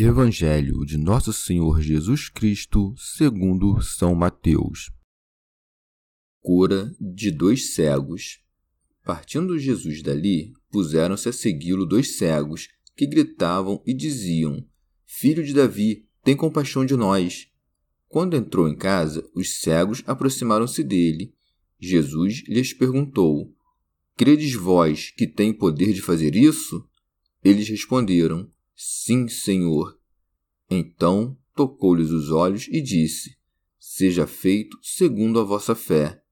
Evangelho de Nosso Senhor Jesus Cristo, segundo São Mateus. Cura de dois cegos. Partindo Jesus dali, puseram-se a segui-lo dois cegos, que gritavam e diziam: Filho de Davi, tem compaixão de nós. Quando entrou em casa, os cegos aproximaram-se dele. Jesus lhes perguntou: Credes vós que tem poder de fazer isso? Eles responderam: Sim, Senhor. Então tocou-lhes os olhos e disse: Seja feito segundo a vossa fé.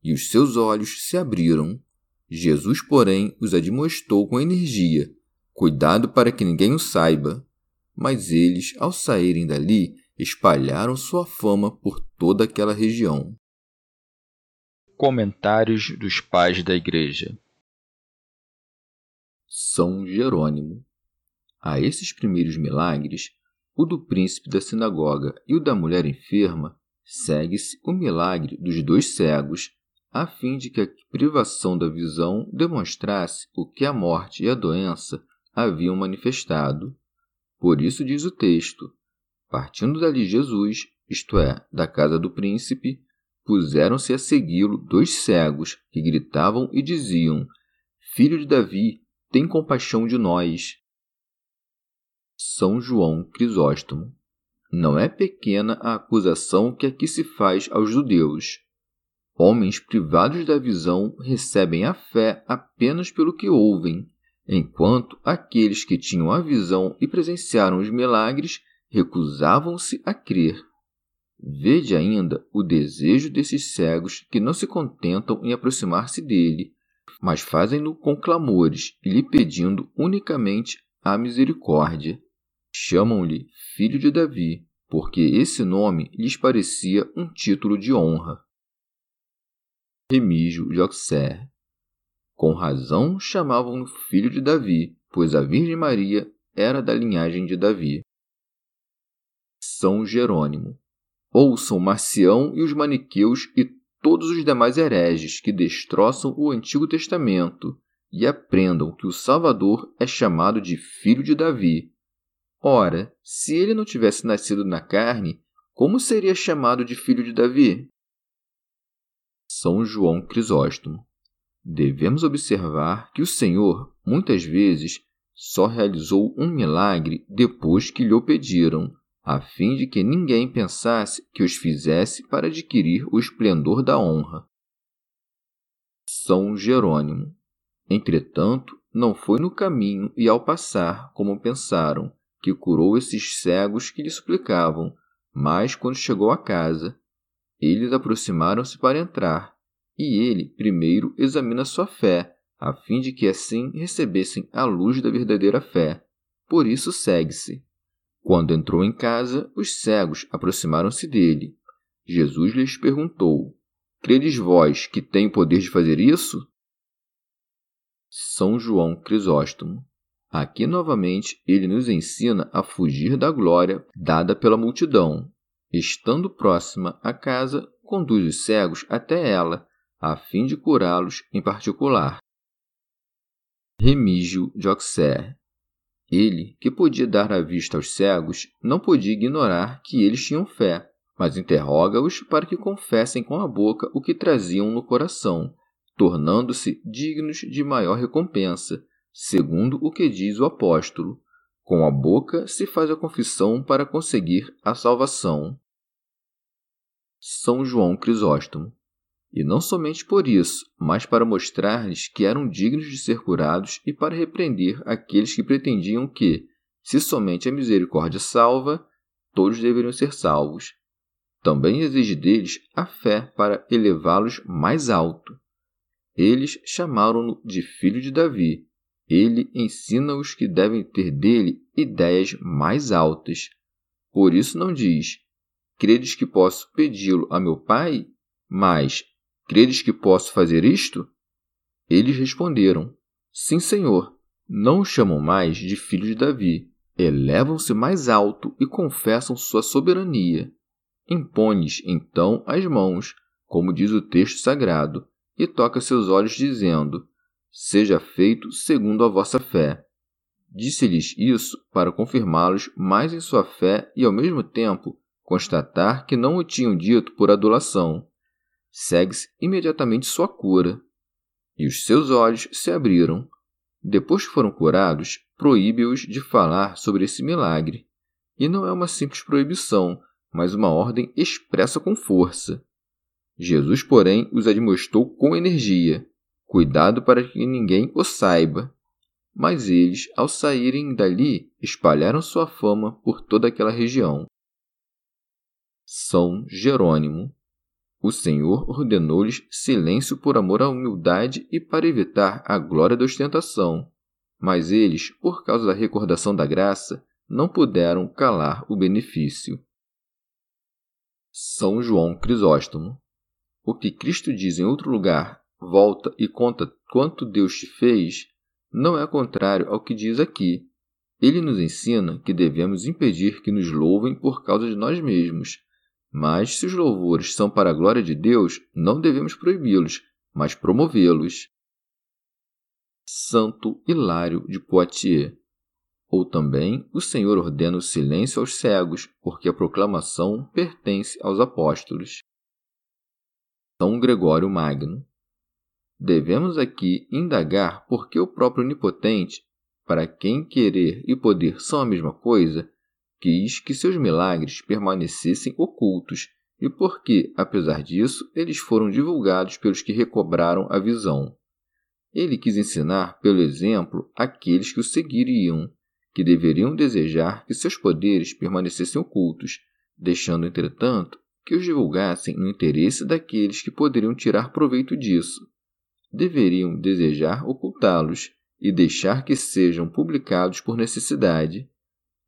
E os seus olhos se abriram. Jesus, porém, os admoestou com energia: Cuidado para que ninguém o saiba. Mas eles, ao saírem dali, espalharam sua fama por toda aquela região. Comentários dos Pais da Igreja São Jerônimo a esses primeiros milagres, o do príncipe da sinagoga e o da mulher enferma, segue-se o milagre dos dois cegos, a fim de que a privação da visão demonstrasse o que a morte e a doença haviam manifestado. Por isso diz o texto: Partindo dali Jesus, isto é, da casa do príncipe, puseram-se a segui-lo dois cegos que gritavam e diziam: Filho de Davi, tem compaixão de nós. São João Crisóstomo. Não é pequena a acusação que aqui se faz aos judeus. Homens privados da visão recebem a fé apenas pelo que ouvem, enquanto aqueles que tinham a visão e presenciaram os milagres recusavam-se a crer. Vede ainda o desejo desses cegos que não se contentam em aproximar-se dele, mas fazem-no com clamores e lhe pedindo unicamente a misericórdia. Chamam-lhe filho de Davi, porque esse nome lhes parecia um título de honra. Remígio Auxerre. Com razão chamavam-no filho de Davi, pois a Virgem Maria era da linhagem de Davi. São Jerônimo. Ouçam Marcião e os maniqueus e todos os demais hereges que destroçam o Antigo Testamento e aprendam que o Salvador é chamado de Filho de Davi, Ora, se ele não tivesse nascido na carne, como seria chamado de filho de Davi? São João Crisóstomo. Devemos observar que o Senhor, muitas vezes, só realizou um milagre depois que lhe o pediram, a fim de que ninguém pensasse que os fizesse para adquirir o esplendor da honra. São Jerônimo. Entretanto, não foi no caminho e ao passar como pensaram, que curou esses cegos que lhe suplicavam, mas quando chegou à casa, eles aproximaram-se para entrar, e ele primeiro examina sua fé, a fim de que assim recebessem a luz da verdadeira fé. Por isso segue-se. Quando entrou em casa, os cegos aproximaram-se dele. Jesus lhes perguntou: Credes vós que tem o poder de fazer isso? São João Crisóstomo. Aqui novamente ele nos ensina a fugir da glória dada pela multidão. Estando próxima à casa, conduz os cegos até ela, a fim de curá-los em particular. Remígio de Auxerre Ele, que podia dar a vista aos cegos, não podia ignorar que eles tinham fé, mas interroga-os para que confessem com a boca o que traziam no coração, tornando-se dignos de maior recompensa segundo o que diz o apóstolo: Com a boca se faz a confissão para conseguir a salvação. São João Crisóstomo. E não somente por isso, mas para mostrar-lhes que eram dignos de ser curados e para repreender aqueles que pretendiam que, se somente a misericórdia salva, todos deveriam ser salvos. Também exige deles a fé para elevá-los mais alto. Eles chamaram-no de filho de Davi. Ele ensina-os que devem ter dele ideias mais altas. Por isso não diz: Credes que posso pedi-lo a meu pai? Mas, credes que posso fazer isto? Eles responderam: Sim, senhor. Não o chamam mais de filho de Davi. Elevam-se mais alto e confessam sua soberania. Impõe-lhes, então, as mãos, como diz o texto sagrado, e toca seus olhos, dizendo: Seja feito segundo a vossa fé. Disse-lhes isso para confirmá-los mais em sua fé e, ao mesmo tempo, constatar que não o tinham dito por adulação. Segue-se imediatamente sua cura. E os seus olhos se abriram. Depois que foram curados, proíbe-os de falar sobre esse milagre. E não é uma simples proibição, mas uma ordem expressa com força. Jesus, porém, os admoestou com energia: cuidado para que ninguém o saiba. Mas eles, ao saírem dali, espalharam sua fama por toda aquela região. São Jerônimo. O Senhor ordenou-lhes silêncio por amor à humildade e para evitar a glória da ostentação. Mas eles, por causa da recordação da graça, não puderam calar o benefício. São João Crisóstomo. O que Cristo diz em outro lugar, volta e conta quanto Deus te fez, não é contrário ao que diz aqui. Ele nos ensina que devemos impedir que nos louvem por causa de nós mesmos, mas se os louvores são para a glória de Deus, não devemos proibi-los, mas promovê-los. Santo Hilário de Poitiers. Ou também, o Senhor ordena o silêncio aos cegos, porque a proclamação pertence aos apóstolos. São Gregório Magno. Devemos aqui indagar por que o próprio Onipotente, para quem querer e poder são a mesma coisa, quis que seus milagres permanecessem ocultos e porque, apesar disso, eles foram divulgados pelos que recobraram a visão. Ele quis ensinar, pelo exemplo, aqueles que o seguiriam, que deveriam desejar que seus poderes permanecessem ocultos, deixando, entretanto, que os divulgassem no interesse daqueles que poderiam tirar proveito disso. Deveriam desejar ocultá-los e deixar que sejam publicados por necessidade,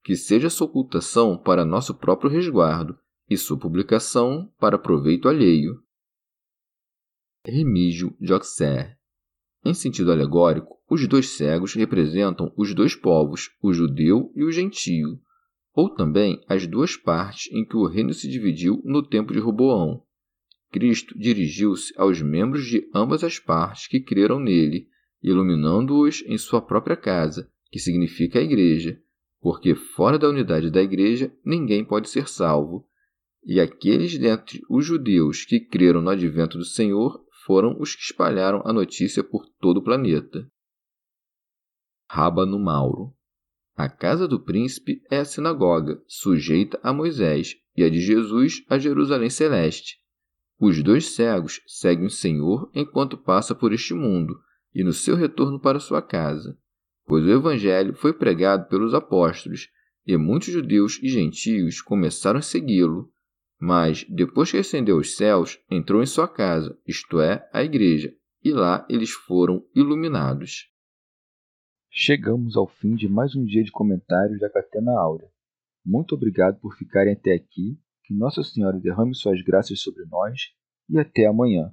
que seja sua ocultação para nosso próprio resguardo e sua publicação para proveito alheio. Remígio de Auxerre Em sentido alegórico, os dois cegos representam os dois povos, o judeu e o gentio, ou também as duas partes em que o reino se dividiu no tempo de Roboão. Cristo dirigiu-se aos membros de ambas as partes que creram nele, iluminando-os em sua própria casa, que significa a Igreja, porque fora da unidade da Igreja ninguém pode ser salvo. E aqueles dentre os judeus que creram no advento do Senhor foram os que espalharam a notícia por todo o planeta. Rábano Mauro A casa do príncipe é a sinagoga, sujeita a Moisés, e a de Jesus a Jerusalém Celeste. Os dois cegos seguem o Senhor enquanto passa por este mundo e no seu retorno para sua casa pois o Evangelho foi pregado pelos apóstolos e muitos judeus e gentios começaram a segui-lo. Mas, depois que ascendeu aos céus, entrou em sua casa, isto é, a igreja, e lá eles foram iluminados. Chegamos ao fim de mais um dia de comentários da Catena Áurea. Muito obrigado por ficarem até aqui, que Nossa Senhora derrame suas graças sobre nós e até amanhã.